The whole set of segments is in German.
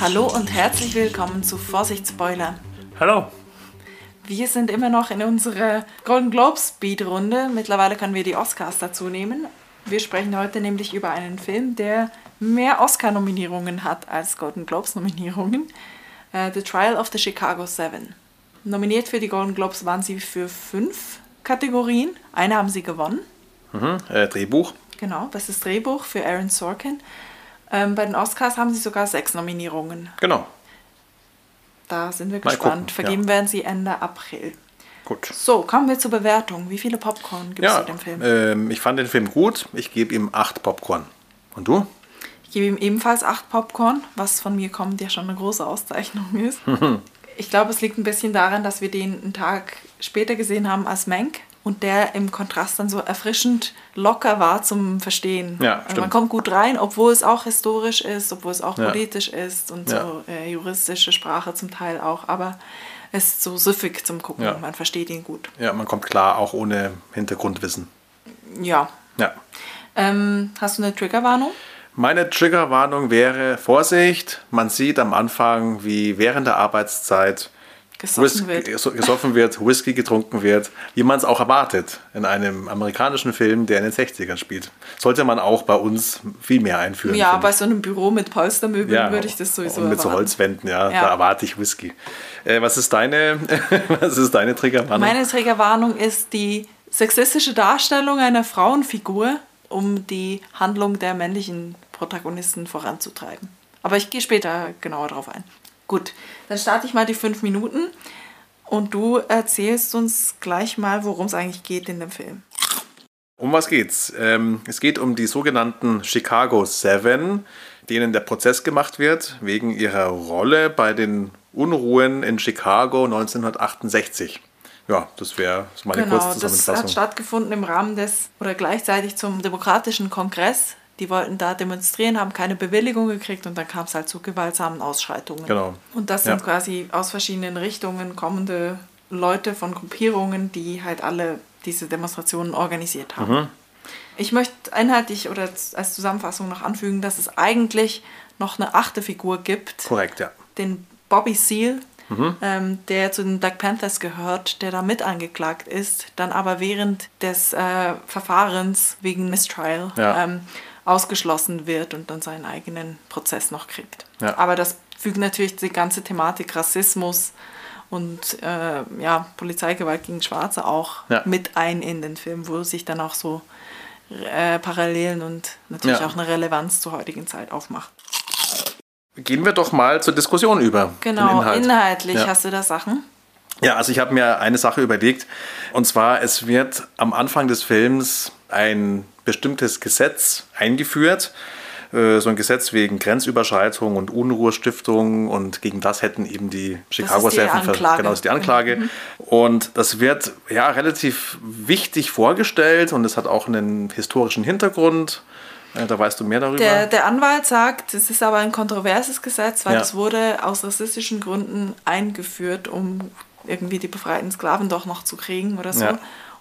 Hallo und herzlich willkommen zu Vorsicht Spoiler. Hallo. Wir sind immer noch in unserer Golden Globes Speedrunde. Mittlerweile können wir die Oscars dazu nehmen. Wir sprechen heute nämlich über einen Film, der mehr Oscar-Nominierungen hat als Golden Globes-Nominierungen. Uh, the Trial of the Chicago Seven. Nominiert für die Golden Globes waren sie für fünf Kategorien. Eine haben sie gewonnen. Mhm, äh, Drehbuch. Genau, bestes Drehbuch für Aaron Sorkin. Ähm, bei den Oscars haben sie sogar sechs Nominierungen. Genau. Da sind wir Mal gespannt. gucken, Vergeben ja. werden sie Ende April. Gut. So, kommen wir zur Bewertung. Wie viele Popcorn gibt es Ja, zu dem Film? ähm, ich fand den Film gut. Ich gebe ihm acht Popcorn. Und du? Ich gebe ihm ebenfalls acht Popcorn, was von mir kommt, ja schon eine große Auszeichnung ist. ich glaube, es liegt ein bisschen daran, dass wir den einen Tag später gesehen haben als Mank und der im Kontrast dann so erfrischend locker war zum Verstehen. Ja, also man stimmt. kommt gut rein, obwohl es auch historisch ist, obwohl es auch Ja. politisch ist und Ja. so äh, juristische Sprache zum Teil auch, aber es ist so süffig zum Gucken. Ja. Man versteht ihn gut. Ja, man kommt klar, auch ohne Hintergrundwissen. Ja. Ja. Ähm, hast du eine Triggerwarnung? Meine Triggerwarnung wäre Vorsicht. Man sieht am Anfang, wie während der Arbeitszeit Gesoffen Whisky, wird. geso- gesoffen wird, Whisky getrunken wird, wie man es auch erwartet in einem amerikanischen Film, der in den 60ern spielt. Sollte man auch bei uns viel mehr einführen. Ja, bei so einem Büro mit Polstermöbeln würde ich das sowieso Und mit so erwarten. Holzwänden, ja, Ja. da erwarte ich Whisky. Äh, was ist deine, was ist deine Triggerwarnung? Meine Trägerwarnung ist die sexistische Darstellung einer Frauenfigur, um die Handlung der männlichen Protagonisten voranzutreiben. Aber ich gehe später genauer darauf ein. Gut, dann starte ich mal die fünf Minuten und du erzählst uns gleich mal, worum es eigentlich geht in dem Film. Um was geht's? Ähm, es geht um die sogenannten Chicago Seven, denen der Prozess gemacht wird wegen ihrer Rolle bei den Unruhen in Chicago 1968. Ja, das wäre meine Genau, das hat Kurzzusammenfassung. stattgefunden im Rahmen des oder gleichzeitig zum Demokratischen Kongress. Die wollten da demonstrieren, haben keine Bewilligung gekriegt und dann kam es halt zu gewaltsamen Ausschreitungen. Genau. Und das sind Ja. quasi aus verschiedenen Richtungen kommende Leute von Gruppierungen, die halt alle diese Demonstrationen organisiert haben. Mhm. Ich möchte einheitlich oder als Zusammenfassung noch anfügen, dass es eigentlich noch eine achte Figur gibt, Korrekt, ja. den Bobby Seale, Mhm. ähm, der zu den Black Panthers gehört, der da mit angeklagt ist, dann aber während des äh, Verfahrens wegen Mistrial Ja. ähm, ausgeschlossen wird und dann seinen eigenen Prozess noch kriegt. Ja. Aber das fügt natürlich die ganze Thematik Rassismus und äh, ja, Polizeigewalt gegen Schwarze auch Ja. mit ein in den Film, wo sich dann auch so äh, Parallelen und natürlich Ja. auch eine Relevanz zur heutigen Zeit aufmacht. Gehen wir doch mal zur Diskussion über. Genau, den Inhalt. inhaltlich hast du da Sachen. Ja, also ich habe mir eine Sache überlegt. Und zwar, es wird am Anfang des Films ein bestimmtes Gesetz eingeführt. äh, So ein Gesetz wegen Grenzüberschreitung und Unruhestiftung und gegen das hätten eben die Chicago Seven. Genau, das ist die Anklage. Und das wird ja relativ wichtig vorgestellt und es hat auch einen historischen Hintergrund. Äh, Da weißt du mehr darüber. Der, der Anwalt sagt, es ist aber ein kontroverses Gesetz, weil Ja. es wurde aus rassistischen Gründen eingeführt, um irgendwie die befreiten Sklaven doch noch zu kriegen oder so. Ja.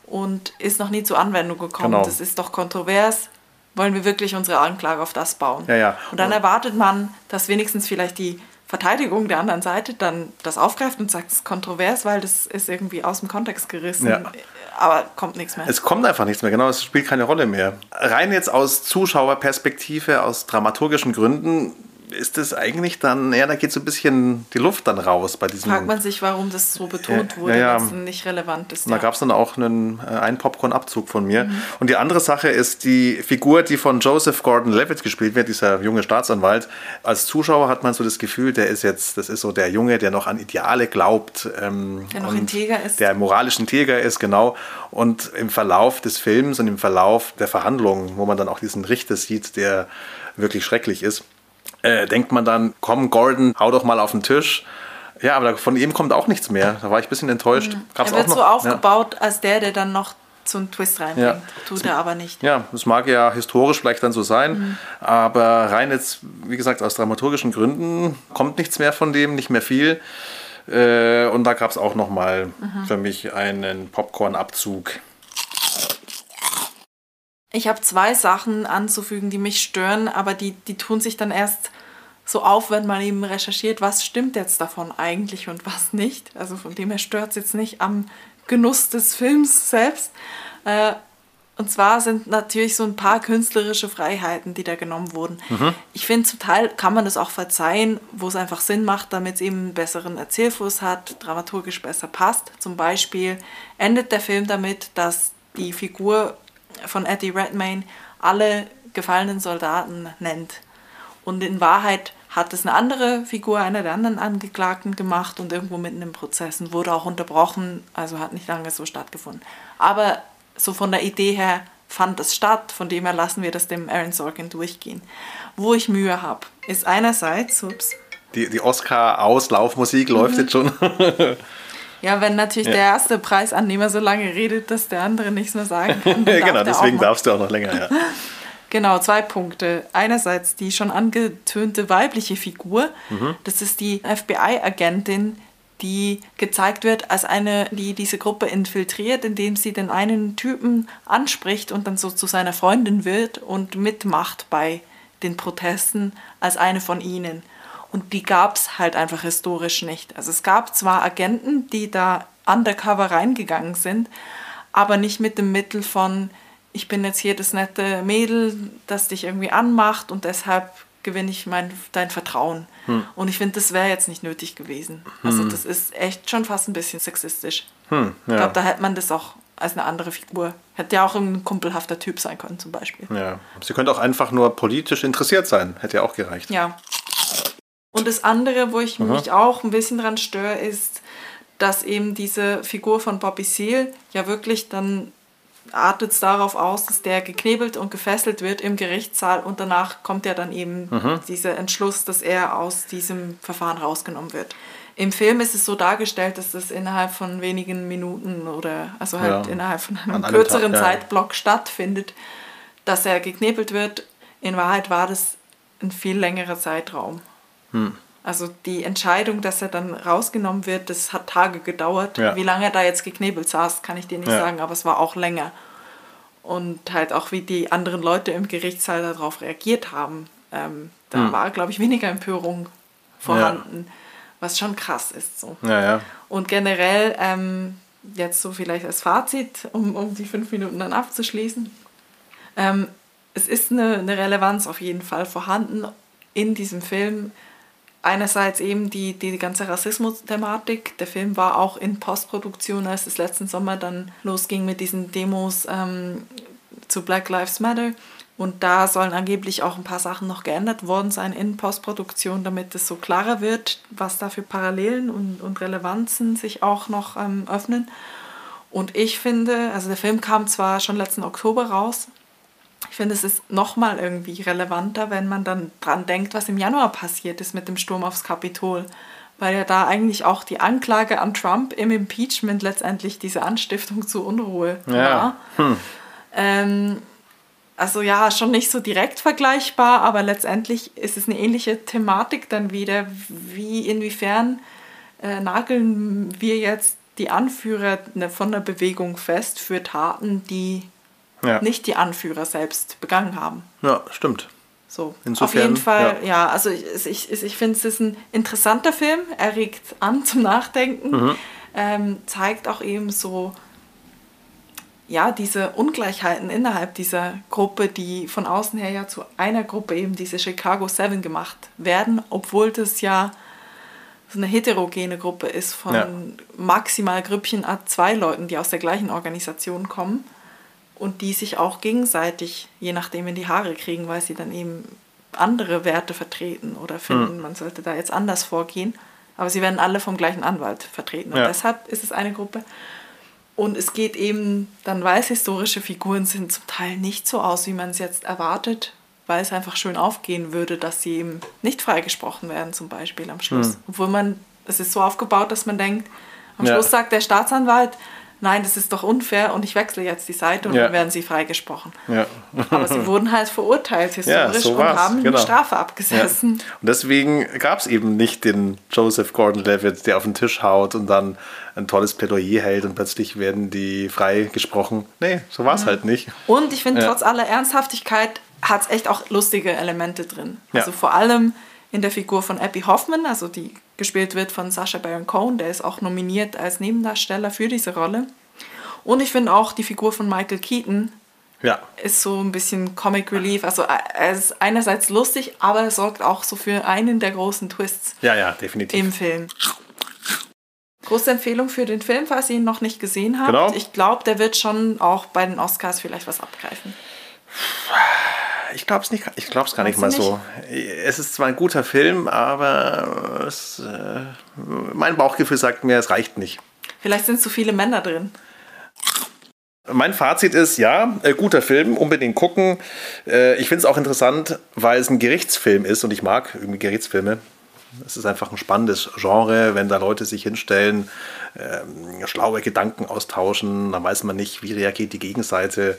Und ist noch nie zur Anwendung gekommen. Genau. Das ist doch kontrovers. Wollen wir wirklich unsere Anklage auf das bauen? Ja, ja. Und dann erwartet man, dass wenigstens vielleicht die Verteidigung der anderen Seite dann das aufgreift und sagt, es ist kontrovers, weil das ist irgendwie aus dem Kontext gerissen. Ja. Aber kommt nichts mehr. Es kommt einfach nichts mehr, genau, es spielt keine Rolle mehr. Rein jetzt aus Zuschauerperspektive, aus dramaturgischen Gründen, ist es eigentlich dann, ja, da geht so ein bisschen die Luft dann raus bei diesem. Fragt man sich, warum das so betont wurde, ja, ja. nicht relevant ist. Und da ja. gab es dann auch einen, äh, einen Popcorn-Abzug von mir. Mhm. Und die andere Sache ist die Figur, die von Joseph Gordon-Levitt gespielt wird, dieser junge Staatsanwalt. Als Zuschauer hat man so das Gefühl, der ist jetzt, das ist so der Junge, der noch an Ideale glaubt. Ähm, Der noch integer ist. Der moralisch integer ist, genau. Und im Verlauf des Films und im Verlauf der Verhandlungen, wo man dann auch diesen Richter sieht, der wirklich schrecklich ist, äh, denkt man dann, komm Gordon, hau doch mal auf den Tisch. Ja, aber von ihm kommt auch nichts mehr. Da war ich ein bisschen enttäuscht. Gab's Mhm. er wird auch so noch- ja. aufgebaut als der, der dann noch so einen Twist reinbringt. Ja. Tut er aber nicht. Ja, das mag ja historisch vielleicht dann so sein, Mhm. aber rein jetzt, wie gesagt, aus dramaturgischen Gründen kommt nichts mehr von dem, nicht mehr viel. Äh, und da gab es auch nochmal mhm. für mich einen Popcorn-Abzug. Ich habe zwei Sachen anzufügen, die mich stören, aber die, die tun sich dann erst so auf, wenn man eben recherchiert, was stimmt jetzt davon eigentlich und was nicht. Also von dem her stört es jetzt nicht am Genuss des Films selbst. Äh, und zwar sind natürlich so ein paar künstlerische Freiheiten, die da genommen wurden. Mhm. Ich finde, zum Teil kann man das auch verzeihen, wo es einfach Sinn macht, damit es eben einen besseren Erzählfluss hat, dramaturgisch besser passt. Zum Beispiel endet der Film damit, dass die Figur von Eddie Redmayne alle gefallenen Soldaten nennt. Und in Wahrheit hat es eine andere Figur, einer der anderen Angeklagten gemacht und irgendwo mitten im Prozess und wurde auch unterbrochen, also hat nicht lange so stattgefunden. Aber so von der Idee her fand es statt, von dem her lassen wir das dem Aaron Sorkin durchgehen. Wo ich Mühe habe, ist einerseits, ups. Die, die Oscar-Auslaufmusik mhm. läuft jetzt schon. ja, wenn natürlich ja. der erste Preisannehmer so lange redet, dass der andere nichts mehr sagen kann. genau, deswegen darfst du auch noch länger, ja. Genau, zwei Punkte. Einerseits die schon angetönte weibliche Figur. Mhm. Das ist die FBI-Agentin, die gezeigt wird als eine, die diese Gruppe infiltriert, indem sie den einen Typen anspricht und dann so zu seiner Freundin wird und mitmacht bei den Protesten als eine von ihnen. Und die gab es halt einfach historisch nicht. Also es gab zwar Agenten, die da undercover reingegangen sind, aber nicht mit dem Mittel von, ich bin jetzt hier das nette Mädel, das dich irgendwie anmacht und deshalb gewinne ich mein, dein Vertrauen. Hm. Und ich finde, das wäre jetzt nicht nötig gewesen. Also hm. das ist echt schon fast ein bisschen sexistisch. Hm, ja. Ich glaube, da hätte man das auch als eine andere Figur. Hätte ja auch ein kumpelhafter Typ sein können zum Beispiel. Ja. Sie könnte auch einfach nur politisch interessiert sein. Hätte ja auch gereicht. Ja. Und das andere, wo ich Aha. mich auch ein bisschen dran störe, ist, dass eben diese Figur von Bobby Seale ja wirklich dann artet es darauf aus, dass der geknebelt und gefesselt wird im Gerichtssaal und danach kommt ja dann eben mhm. dieser Entschluss, dass er aus diesem Verfahren rausgenommen wird. Im Film ist es so dargestellt, dass das innerhalb von wenigen Minuten oder also halt ja. innerhalb von einem An kürzeren Tag, ja. Zeitblock stattfindet, dass er geknebelt wird. In Wahrheit war das ein viel längerer Zeitraum. Hm. Also die Entscheidung, dass er dann rausgenommen wird, das hat Tage gedauert. Ja. Wie lange er da jetzt geknebelt saß, kann ich dir nicht ja. sagen, aber es war auch länger. Und halt auch, wie die anderen Leute im Gerichtssaal darauf reagiert haben. Ähm, da hm. war, glaube ich, weniger Empörung vorhanden, ja. was schon krass ist. So. Und generell, ähm, jetzt so vielleicht als Fazit, um, um die fünf Minuten dann abzuschließen. Ähm, es ist eine, eine Relevanz auf jeden Fall vorhanden in diesem Film einerseits eben die, die ganze Rassismus-Thematik. Der Film war auch in Postproduktion, als es letzten Sommer dann losging mit diesen Demos ähm, zu Black Lives Matter. Und da sollen angeblich auch ein paar Sachen noch geändert worden sein in Postproduktion, damit es so klarer wird, was da für Parallelen und, und Relevanzen sich auch noch ähm, öffnen. Und ich finde, also der Film kam zwar schon letzten Oktober raus, ich finde, es ist nochmal irgendwie relevanter, wenn man dann dran denkt, was im Januar passiert ist mit dem Sturm aufs Kapitol. Weil ja da eigentlich auch die Anklage an Trump im Impeachment letztendlich diese Anstiftung zu Unruhe ja. war. Hm. Ähm, also ja, schon nicht so direkt vergleichbar, aber letztendlich ist es eine ähnliche Thematik dann wieder. Wie inwiefern äh, nageln wir jetzt die Anführer ne, von der Bewegung fest für Taten, die ja. nicht die Anführer selbst begangen haben. Ja, stimmt. So, Insofern, auf jeden Fall, ja, ja also ich, ich, ich finde, es ist ein interessanter Film, er regt an zum Nachdenken, mhm. ähm, zeigt auch eben so, ja, diese Ungleichheiten innerhalb dieser Gruppe, die von außen her ja zu einer Gruppe eben diese Chicago Seven gemacht werden, obwohl das ja so eine heterogene Gruppe ist von ja. maximal Grüppchen a zwei Leuten, die aus der gleichen Organisation kommen und die sich auch gegenseitig, je nachdem, in die Haare kriegen, weil sie dann eben andere Werte vertreten oder finden, mhm. man sollte da jetzt anders vorgehen. Aber sie werden alle vom gleichen Anwalt vertreten. Und ja. deshalb ist es eine Gruppe. Und es geht eben, dann weiß historische Figuren sind zum Teil nicht so aus, wie man es jetzt erwartet, weil es einfach schön aufgehen würde, dass sie eben nicht freigesprochen werden, zum Beispiel am Schluss. Mhm. Obwohl man, es ist so aufgebaut, dass man denkt, am ja. Schluss sagt der Staatsanwalt, nein, das ist doch unfair und ich wechsle jetzt die Seite und Ja. dann werden sie freigesprochen. Ja. Aber sie wurden halt verurteilt historisch so und haben genau. eine Strafe abgesessen. Und deswegen gab es eben nicht den Joseph Gordon-Levitt, der auf den Tisch haut und dann ein tolles Plädoyer hält und plötzlich werden die freigesprochen. Nee, so war es Mhm. halt nicht. Und ich finde, trotz aller Ernsthaftigkeit hat es echt auch lustige Elemente drin. Also vor allem in der Figur von Abby Hoffman, also die gespielt wird von Sacha Baron Cohen, der ist auch nominiert als Nebendarsteller für diese Rolle. Und ich finde auch die Figur von Michael Keaton Ja, ist so ein bisschen Comic Relief. Also er ist einerseits lustig, aber er sorgt auch so für einen der großen Twists ja, ja, definitiv. im Film. Große Empfehlung für den Film, falls ihr ihn noch nicht gesehen habt. Genau. Ich glaube, der wird schon auch bei den Oscars vielleicht was abgreifen. Ich glaube es nicht, ich glaub's gar nicht mal du so. Es ist zwar ein guter Film, aber es, äh, mein Bauchgefühl sagt mir, es reicht nicht. Vielleicht sind zu viele Männer drin. Mein Fazit ist, ja, äh, guter Film, unbedingt gucken. Äh, ich finde es auch interessant, weil es ein Gerichtsfilm ist und ich mag irgendwie Gerichtsfilme. Es ist einfach ein spannendes Genre, wenn da Leute sich hinstellen, ähm, schlaue Gedanken austauschen, dann weiß man nicht, wie reagiert die Gegenseite.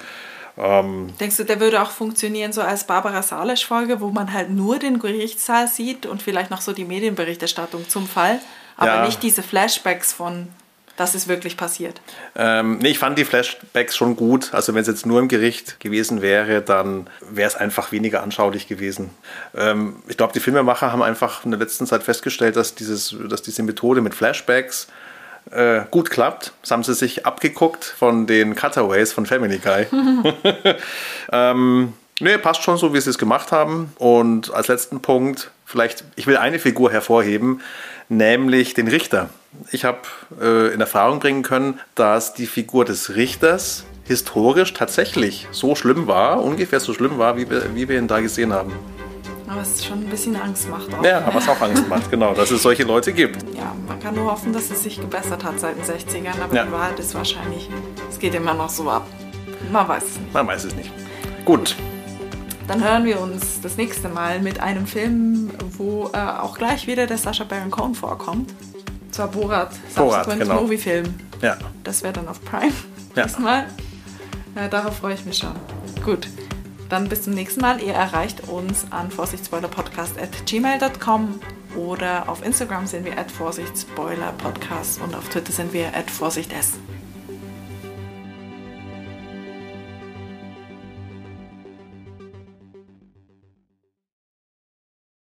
Ähm, Denkst du, der würde auch funktionieren so als Barbara Salisch-Folge, wo man halt nur den Gerichtssaal sieht und vielleicht noch so die Medienberichterstattung zum Fall, aber Ja. nicht diese Flashbacks von, das ist wirklich passiert. Ähm, nee, ich fand die Flashbacks schon gut. Also wenn es jetzt nur im Gericht gewesen wäre, dann wäre es einfach weniger anschaulich gewesen. Ähm, ich glaube, die Filmemacher haben einfach in der letzten Zeit festgestellt, dass, dieses, dass diese Methode mit Flashbacks äh, gut klappt. Das haben sie sich abgeguckt von den Cutaways von Family Guy. ähm, nee, passt schon so, wie sie es gemacht haben. Und als letzten Punkt, vielleicht, ich will eine Figur hervorheben, nämlich den Richter. Ich habe äh, in Erfahrung bringen können, dass die Figur des Richters historisch tatsächlich so schlimm war, ungefähr so schlimm war, wie wir, wie wir ihn da gesehen haben. Aber es schon ein bisschen Angst macht auch. Ja, was auch Angst macht, genau, dass es solche Leute gibt. Ja, man kann nur hoffen, dass es sich gebessert hat seit den 60ern, aber Ja. die Wahrheit ist wahrscheinlich, es geht immer noch so ab. Man weiß es nicht. Man weiß es nicht. Gut, Dann hören wir uns das nächste Mal mit einem Film, wo äh, auch gleich wieder der Sacha Baron Cohen vorkommt. Und zwar Borat, Borat, Subsequent genau. Movie Film. ja. Das wäre dann auf Prime. Ja. Diesmal. Äh, darauf freue ich mich schon. Gut. Dann bis zum nächsten Mal. Ihr erreicht uns an vorsichtspoilerpodcast.gmail.com oder auf Instagram sind wir at vorsichtspoilerpodcast und auf Twitter sind wir at vorsichts.